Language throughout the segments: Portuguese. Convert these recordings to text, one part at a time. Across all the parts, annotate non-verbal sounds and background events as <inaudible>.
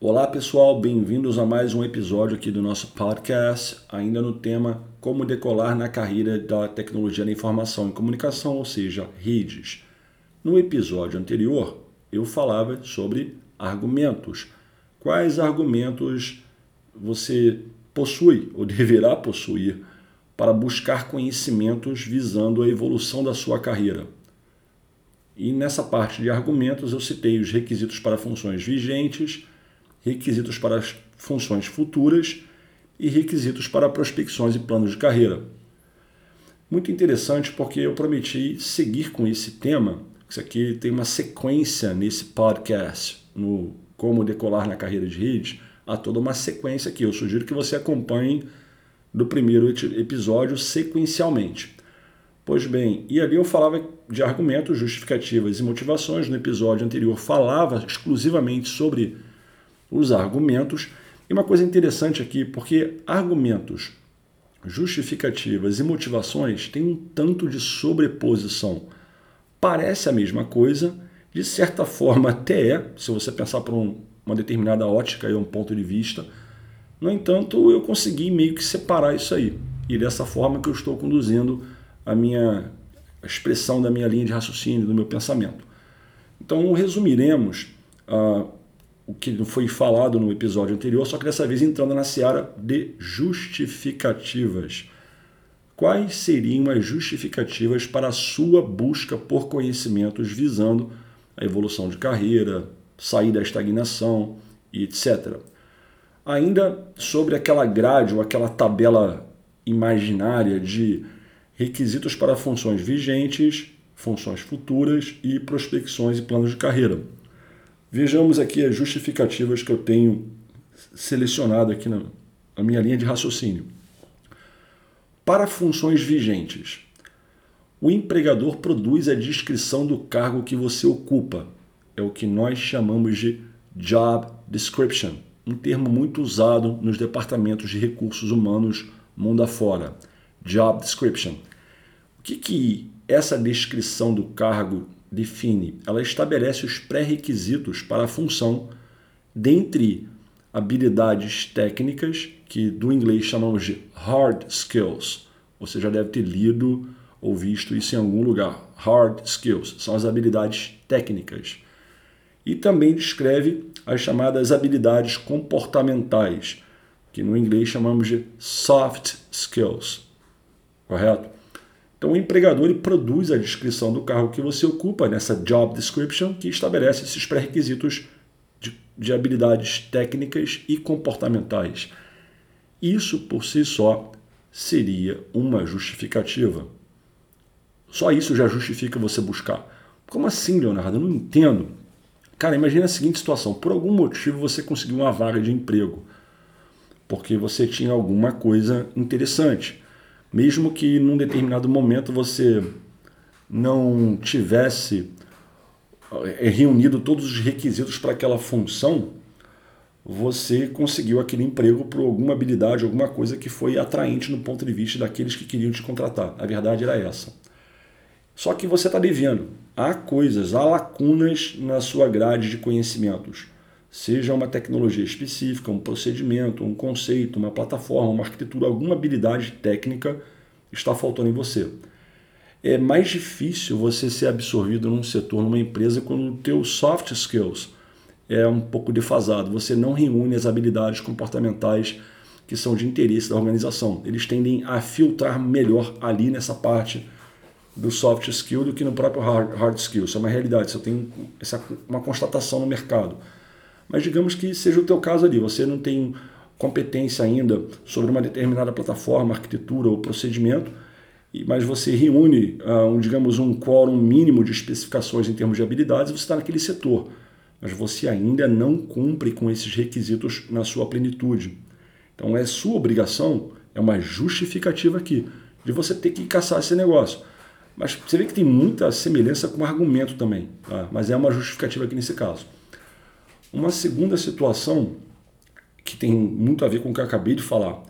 Olá pessoal, bem-vindos a mais um episódio aqui do nosso podcast, ainda no tema Como decolar na carreira da tecnologia da informação e comunicação, ou seja, redes. No episódio anterior, eu falava sobre argumentos. Quais argumentos você possui ou <laughs> deverá possuir para buscar conhecimentos visando a evolução da sua carreira? E nessa parte de argumentos eu citei os requisitos para funções vigentes requisitos para as funções futuras e requisitos para prospecções e planos de carreira. Muito interessante porque eu prometi seguir com esse tema. Isso aqui tem uma sequência nesse podcast, no Como Decolar na Carreira de Rede. Há toda uma sequência aqui. Eu sugiro que você acompanhe do primeiro episódio sequencialmente. Pois bem, e ali eu falava de argumentos, justificativas e motivações. No episódio anterior falava exclusivamente sobre os argumentos. E uma coisa interessante aqui, porque argumentos, justificativas e motivações têm um tanto de sobreposição. Parece a mesma coisa, de certa <laughs> forma até é, se você pensar por um, uma determinada ótica e um ponto de vista. No entanto, eu consegui meio que separar isso aí. E dessa forma que eu estou conduzindo a minha a expressão da minha linha de raciocínio, do meu pensamento. Então, resumiremos uh, o que foi falado no episódio anterior, só que dessa vez entrando na seara de justificativas. Quais seriam as justificativas para a sua busca por conhecimentos visando a evolução de carreira, sair da estagnação e etc. Ainda sobre aquela grade ou aquela tabela imaginária de requisitos para funções vigentes, funções futuras e prospecções e planos de carreira. Vejamos aqui as justificativas que eu tenho selecionado aqui na, na minha linha de raciocínio. Para funções vigentes, o empregador produz a descrição do cargo que você ocupa. É o que nós chamamos de job description, um termo muito usado nos departamentos de recursos humanos mundo afora. Job description. O que, que essa descrição do cargo define, ela estabelece os pré-requisitos para a função, dentre habilidades técnicas, que do inglês chamamos de hard skills. Você já deve ter lido ou visto isso em algum lugar. Hard skills são as habilidades técnicas. E também descreve as chamadas habilidades comportamentais, que no inglês chamamos de soft skills. Correto? Então, o empregador ele produz a descrição do cargo que você ocupa nessa job description, que estabelece esses pré-requisitos de, de habilidades técnicas e comportamentais. Isso por si só seria uma justificativa. Só isso já justifica você buscar. Como assim, Leonardo? Eu não entendo. Cara, imagine a seguinte situação: por algum motivo você conseguiu uma vaga de emprego, porque você tinha alguma coisa interessante mesmo que num determinado momento você não tivesse eh, reunido todos os requisitos para aquela função, você conseguiu aquele emprego por alguma habilidade, alguma coisa que foi atraente no ponto de vista daqueles que queriam te contratar. A verdade era essa. Só que você está devendo. Há coisas, há lacunas na sua grade de conhecimentos. Seja uma tecnologia específica, um procedimento, um conceito, uma plataforma, uma arquitetura, alguma habilidade técnica está faltando em você. É mais difícil você ser absorvido num setor, numa empresa, quando o teu soft skills é um pouco defasado. Você não reúne as habilidades comportamentais que são de interesse da organização. Eles tendem a filtrar melhor ali nessa parte do soft skill do que no próprio hard, hard skill. Isso é uma realidade, isso tem essa, uma constatação no mercado. Mas digamos que seja o teu caso ali, você não tem competência ainda sobre uma determinada plataforma, arquitetura ou procedimento, mas você reúne, uh, um, digamos, um quórum mínimo de especificações em termos de habilidades, você está naquele setor. Mas você ainda não cumpre com esses requisitos na sua plenitude. Então é sua obrigação, é uma justificativa aqui, de você ter que caçar esse negócio. Mas você vê que tem muita semelhança com o argumento também, tá? mas é uma justificativa aqui nesse caso. Uma segunda situação, que tem muito a ver com o que eu acabei de falar.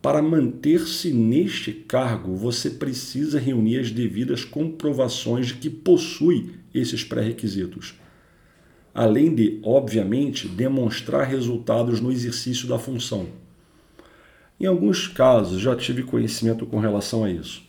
Para manter-se neste cargo, você precisa reunir as devidas comprovações de que possui esses pré-requisitos. além de, obviamente, demonstrar resultados no exercício da função. Em alguns casos, já tive conhecimento com relação a isso.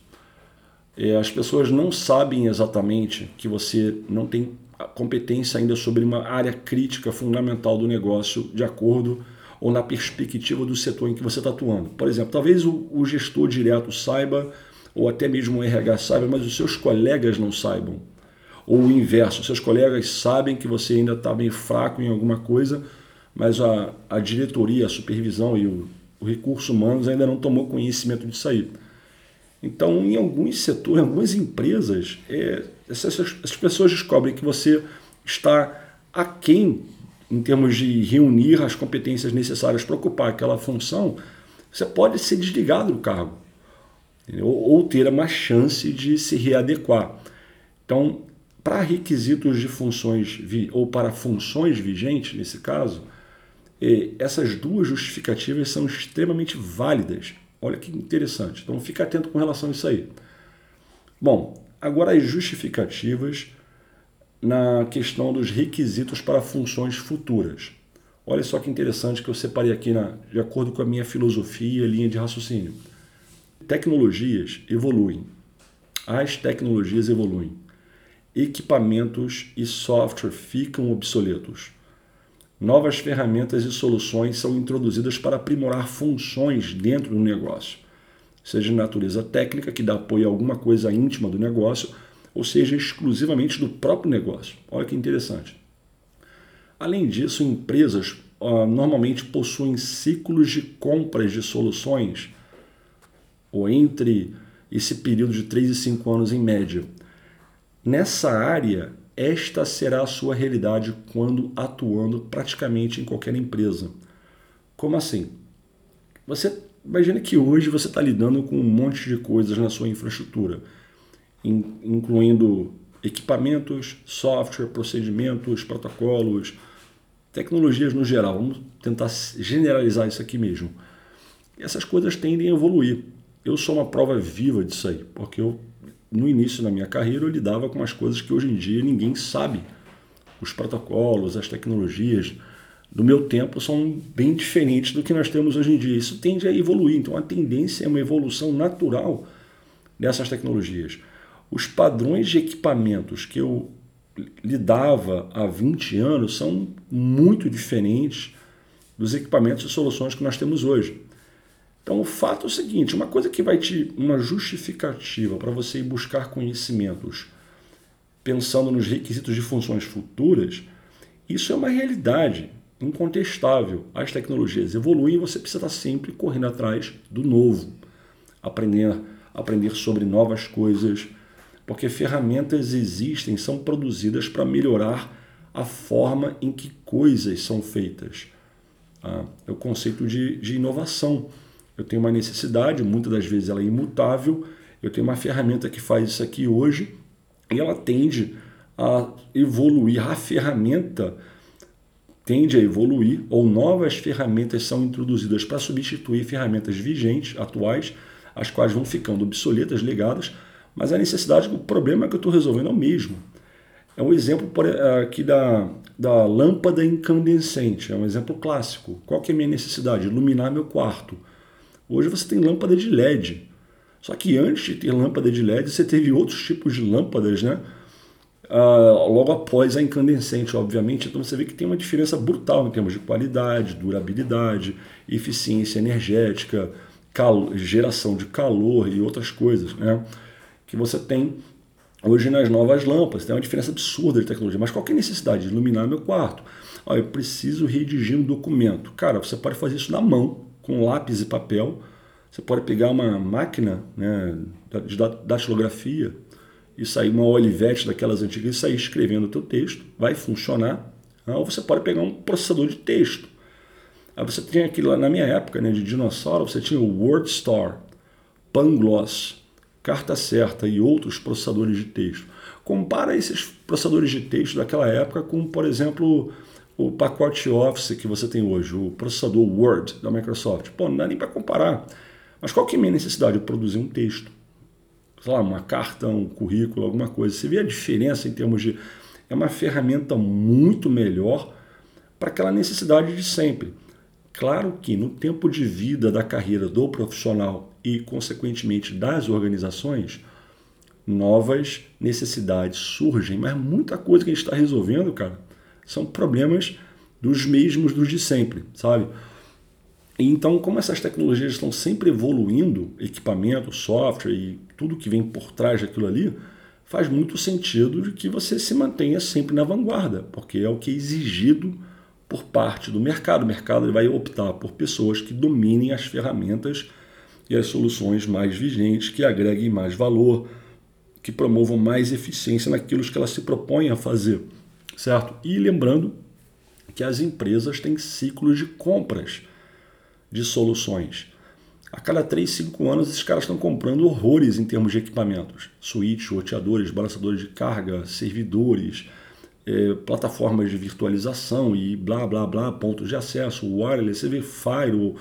É, as pessoas não sabem exatamente que você não tem competência ainda sobre uma área crítica fundamental do negócio, de acordo ou na perspectiva do setor em que você está atuando. Por exemplo, talvez o, o gestor direto saiba, ou até mesmo o RH saiba, mas os seus colegas não saibam ou o inverso, seus colegas sabem que você ainda está bem fraco em alguma coisa, mas a, a diretoria, a supervisão e o, o recurso humanos ainda não tomou conhecimento disso aí. Então, em alguns setores, em algumas empresas, é, essas, pessoas descobrem que você está aquém em termos de reunir as competências necessárias para ocupar aquela função, você pode ser desligado do cargo ou, ou ter uma chance de se readequar. Então, para requisitos de funções ou para funções vigentes, nesse caso, eh, essas duas justificativas são extremamente válidas. Olha que interessante. Então fica atento com relação a isso aí. Bom, agora as justificativas na questão dos requisitos para funções futuras. Olha só que interessante que eu separei aqui na, de acordo com a minha filosofia e linha de raciocínio. Tecnologias evoluem. As tecnologias evoluem equipamentos e software ficam obsoletos. Novas ferramentas e soluções são introduzidas para aprimorar funções dentro do negócio, seja de natureza técnica, que dá apoio a alguma coisa íntima do negócio, ou seja exclusivamente do próprio negócio. Olha que interessante. Além disso, empresas uh, normalmente possuem ciclos de compras de soluções, ou entre esse período de 3 e 5 anos em média Nessa área, esta será a sua realidade quando atuando praticamente em qualquer empresa. Como assim? Você imagina que hoje você está lidando com um monte de coisas na sua infraestrutura, incluindo equipamentos, software, procedimentos, protocolos, tecnologias no geral. Vamos tentar generalizar isso aqui mesmo. E essas coisas tendem a evoluir. Eu sou uma prova viva disso aí, porque eu no início da minha carreira eu lidava com as coisas que hoje em dia ninguém sabe. Os protocolos, as tecnologias do meu tempo são bem diferentes do que nós temos hoje em dia. Isso tende a evoluir, então a tendência é uma evolução natural dessas tecnologias. Os padrões de equipamentos que eu lidava há 20 anos são muito diferentes dos equipamentos e soluções que nós temos hoje. Então, o fato é o seguinte: uma coisa que vai te. uma justificativa para você ir buscar conhecimentos pensando nos requisitos de funções futuras, isso é uma realidade incontestável. As tecnologias evoluem e você precisa estar sempre correndo atrás do novo, aprender, aprender sobre novas coisas, porque ferramentas existem, são produzidas para melhorar a forma em que coisas são feitas. Ah, é o conceito de, de inovação. Eu tenho uma necessidade, muitas das vezes ela é imutável. Eu tenho uma ferramenta que faz isso aqui hoje e ela tende a evoluir. A ferramenta tende a evoluir ou novas ferramentas são introduzidas para substituir ferramentas vigentes, atuais, as quais vão ficando obsoletas, ligadas, mas a necessidade, o problema que eu estou resolvendo é o mesmo. É um exemplo aqui da, da lâmpada incandescente, é um exemplo clássico. Qual que é a minha necessidade? Iluminar meu quarto. Hoje você tem lâmpada de LED. Só que antes de ter lâmpada de LED, você teve outros tipos de lâmpadas, né? Uh, logo após a incandescente, obviamente. Então você vê que tem uma diferença brutal em termos de qualidade, durabilidade, eficiência energética, geração de calor e outras coisas, né? Que você tem hoje nas novas lâmpadas. Tem uma diferença absurda de tecnologia. Mas qual é a necessidade de iluminar meu quarto? Ah, eu preciso redigir um documento. Cara, você pode fazer isso na mão com lápis e papel. Você pode pegar uma máquina né, de datilografia e sair uma olivete daquelas antigas e sair escrevendo o teu texto. Vai funcionar. Né? Ou você pode pegar um processador de texto. Aí você tinha aquilo lá na minha época, né, de dinossauro, você tinha o WordStar, Pangloss, Carta Certa e outros processadores de texto. Compara esses processadores de texto daquela época com, por exemplo, o pacote Office que você tem hoje, o processador Word da Microsoft. Pô, não dá nem para comparar. Mas qual que é a minha necessidade? de produzir um texto. Sei lá, uma carta, um currículo, alguma coisa. Você vê a diferença em termos de é uma ferramenta muito melhor para aquela necessidade de sempre. Claro que no tempo de vida da carreira do profissional e, consequentemente, das organizações, novas necessidades surgem, mas muita coisa que a gente está resolvendo, cara, são problemas dos mesmos dos de sempre, sabe? Então, como essas tecnologias estão sempre evoluindo, equipamento, software e tudo que vem por trás daquilo ali, faz muito sentido de que você se mantenha sempre na vanguarda, porque é o que é exigido por parte do mercado. O mercado vai optar por pessoas que dominem as ferramentas e as soluções mais vigentes, que agreguem mais valor, que promovam mais eficiência naquilo que elas se propõem a fazer, certo? E lembrando que as empresas têm ciclos de compras de soluções. A cada 3, 5 anos, esses caras estão comprando horrores em termos de equipamentos. Switch, roteadores, balançadores de carga, servidores, é, plataformas de virtualização e blá, blá, blá, pontos de acesso, wireless, você vê firewall,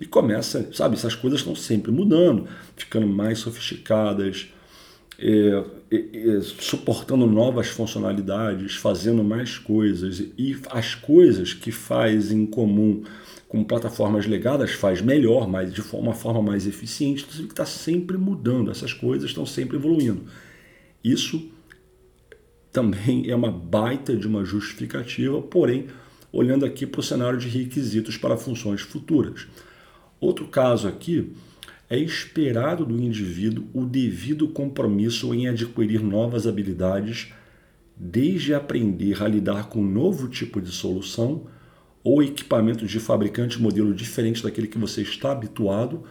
e começa, sabe, essas coisas estão sempre mudando, ficando mais sofisticadas, é, suportando novas funcionalidades, fazendo mais coisas, e as coisas que faz em comum com plataformas legadas faz melhor, mas de uma forma mais eficiente. Você está sempre mudando, essas coisas estão sempre evoluindo. Isso também é uma baita de uma justificativa, porém, olhando aqui para o cenário de requisitos para funções futuras. Outro caso aqui é esperado do indivíduo o devido compromisso em adquirir novas habilidades, desde aprender a lidar com um novo tipo de solução ou equipamento de fabricante modelo diferente daquele que você está habituado,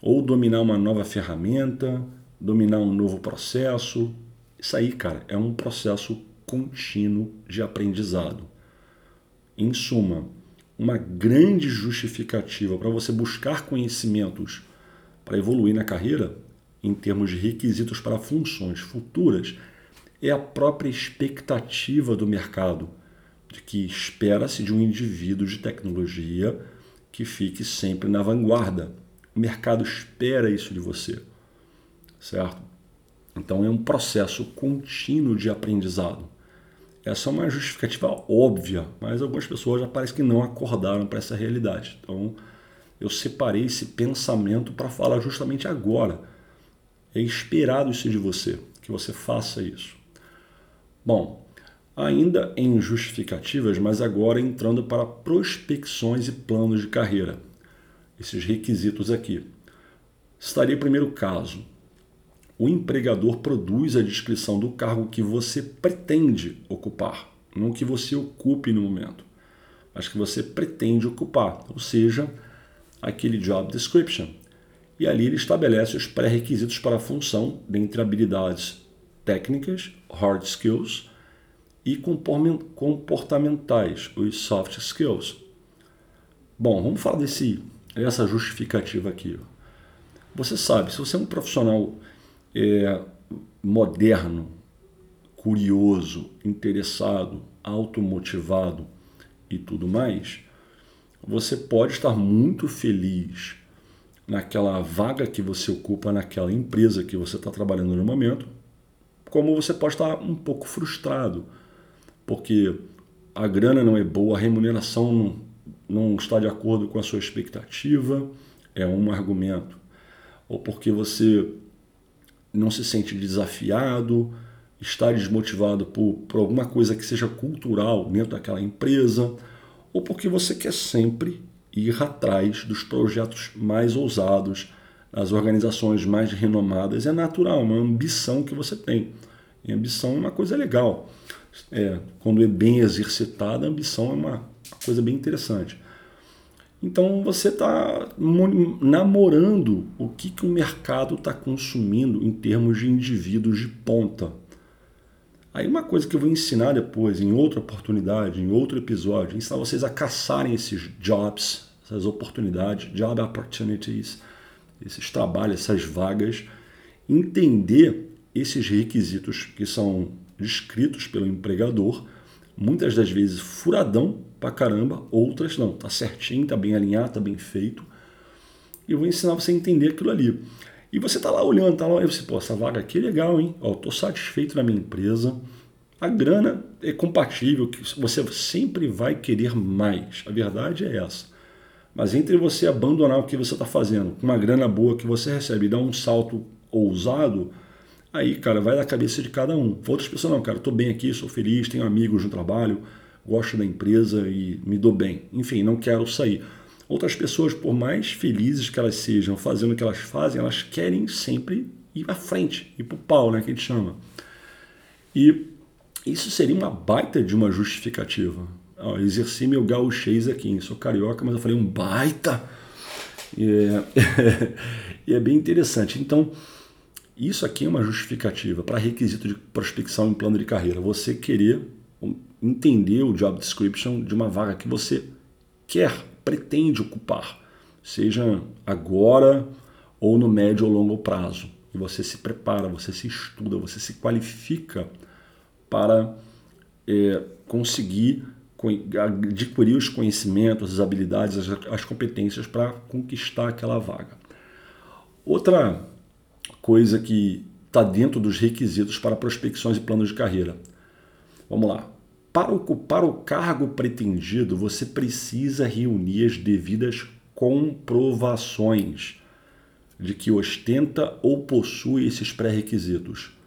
ou dominar uma nova ferramenta, dominar um novo processo. Isso aí, cara, é um processo contínuo de aprendizado. Em suma, uma grande justificativa para você buscar conhecimentos para evoluir na carreira, em termos de requisitos para funções futuras, é a própria expectativa do mercado de que espera-se de um indivíduo de tecnologia que fique sempre na vanguarda. O mercado espera isso de você, certo? Então é um processo contínuo de aprendizado. Essa é uma justificativa óbvia, mas algumas pessoas já parece que não acordaram para essa realidade. Então eu separei esse pensamento para falar justamente agora. É esperado isso de você, que você faça isso. Bom, ainda em justificativas, mas agora entrando para prospecções e planos de carreira. Esses requisitos aqui. Estaria o primeiro caso. O empregador produz a descrição do cargo que você pretende ocupar, não que você ocupe no momento, mas que você pretende ocupar, ou seja, aquele job description. E ali ele estabelece os pré-requisitos para a função, dentre habilidades técnicas, hard skills, e comportamentais, os soft skills. Bom, vamos falar desse, essa justificativa aqui. Você sabe, se você é um profissional é, moderno, curioso, interessado, automotivado e tudo mais, você pode estar muito feliz naquela vaga que você ocupa naquela empresa que você está trabalhando no momento, como você pode estar um pouco frustrado porque a grana não é boa, a remuneração não, não está de acordo com a sua expectativa, é um argumento. Ou porque você não se sente desafiado, está desmotivado por, por alguma coisa que seja cultural dentro daquela empresa, ou porque você quer sempre ir atrás dos projetos mais ousados, das organizações mais renomadas. É natural, uma ambição que você tem. E ambição é uma coisa legal é, quando é bem exercitada, ambição é uma coisa bem interessante. Então você está namorando o que, que o mercado está consumindo em termos de indivíduos de ponta. Aí uma coisa que eu vou ensinar depois, em outra oportunidade, em outro episódio, ensinar vocês a caçarem esses jobs, essas oportunidades, job opportunities, esses trabalhos, essas vagas, entender esses requisitos que são descritos pelo empregador, muitas das vezes furadão pra caramba, outras não, tá certinho, tá bem alinhado, tá bem feito. E eu vou ensinar você a entender aquilo ali. E você tá lá olhando, tá lá, e você, pô, essa vaga aqui é legal, hein? Ó, tô satisfeito na minha empresa, A grana é compatível, você sempre vai querer mais. A verdade é essa. Mas entre você abandonar o que você está fazendo, com uma grana boa que você recebe e dar um salto ousado, aí, cara, vai da cabeça de cada um. Outras pessoas, não, cara, estou bem aqui, sou feliz, tenho amigos no trabalho, gosto da empresa e me dou bem. Enfim, não quero sair. Outras pessoas, por mais felizes que elas sejam fazendo o que elas fazem, elas querem sempre ir à frente, ir para o pau, né, que a gente chama. E isso seria uma baita de uma justificativa. Ó, exerci meu gauchês aqui, sou carioca, mas eu falei um baita. E é, <laughs> e é bem interessante. Então, isso aqui é uma justificativa para requisito de prospecção em plano de carreira. Você querer entender o job description de uma vaga que você quer, pretende ocupar, seja agora ou no médio ou longo prazo. E você se prepara, você se estuda, você se qualifica para é, conseguir adquirir os conhecimentos, as habilidades, as, as competências para conquistar aquela vaga. Outra coisa que está dentro dos requisitos para prospecções e planos de carreira. Vamos lá. Para ocupar o cargo pretendido, você precisa reunir as devidas comprovações de que ostenta ou possui esses pré-requisitos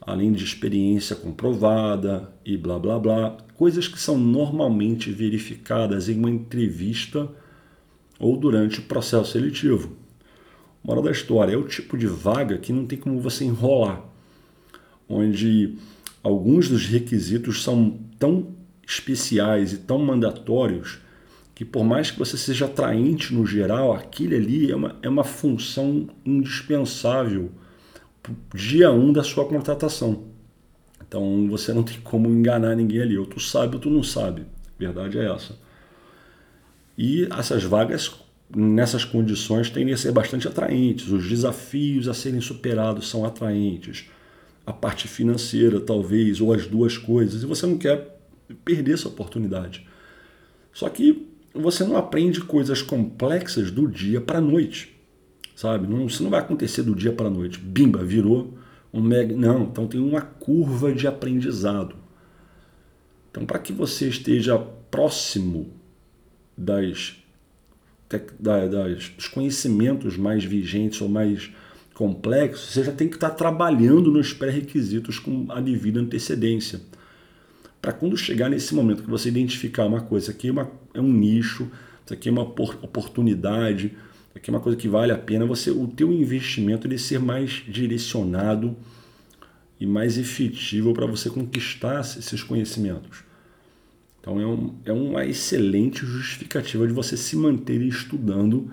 além de experiência comprovada e blá blá blá, coisas que são normalmente verificadas em uma entrevista ou durante o processo seletivo. Moral da história é o tipo de vaga que não tem como você enrolar, onde alguns dos requisitos são tão especiais e tão mandatórios que por mais que você seja atraente no geral, aquele ali é uma, é uma função indispensável dia 1 um da sua contratação. Então você não tem como enganar ninguém ali. Ou tu sabe ou tu não sabe. Verdade é essa. E essas vagas, nessas condições, tendem a ser bastante atraentes. Os desafios a serem superados são atraentes. A parte financeira, talvez, ou as duas coisas. E você não quer perder essa oportunidade. Só que você não aprende coisas complexas do dia para a noite sabe? Não, isso não vai acontecer do dia para a noite. Bimba, virou um mega. Não, então tem uma curva de aprendizado. Então, para que você esteja próximo das, das, dos conhecimentos mais vigentes ou mais complexos, você já tem que estar trabalhando nos pré-requisitos com a devida antecedência. Para quando chegar nesse momento que você identificar uma coisa, isso aqui é, uma, é um nicho, isso aqui é uma oportunidade, aqui é uma coisa que vale a pena você o teu investimento ele ser mais direcionado e mais efetivo para você conquistar esses conhecimentos. Então é, um, é uma excelente justificativa de você se manter estudando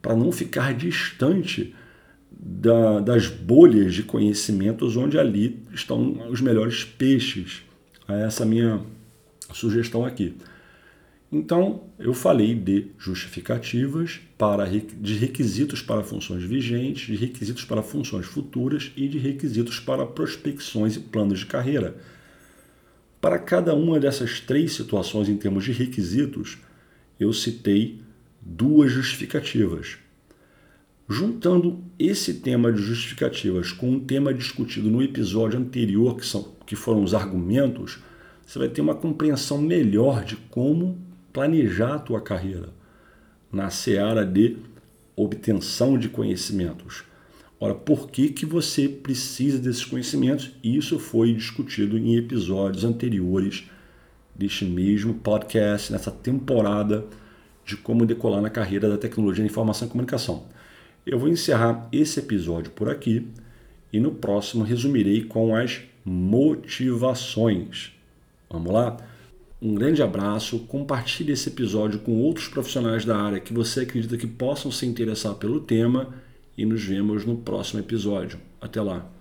para não ficar distante da, das bolhas de conhecimentos onde ali estão os melhores peixes. É essa minha sugestão aqui. Então, eu falei de justificativas, para, de requisitos para funções vigentes, de requisitos para funções futuras e de requisitos para prospecções e planos de carreira. Para cada uma dessas três situações em termos de requisitos, eu citei duas justificativas. Juntando esse tema de justificativas com um tema discutido no episódio anterior, que, são, que foram os argumentos, você vai ter uma compreensão melhor de como planejar a tua carreira na seara de obtenção de conhecimentos. Ora, por que, que você precisa desses conhecimentos? Isso foi discutido em episódios anteriores deste mesmo podcast, nessa temporada de como decolar na carreira da tecnologia de informação e comunicação. Eu vou encerrar esse episódio por aqui e no próximo resumirei com as motivações. Vamos lá? Um grande abraço, compartilhe esse episódio com outros profissionais da área que você acredita que possam se interessar pelo tema e nos vemos no próximo episódio. Até lá!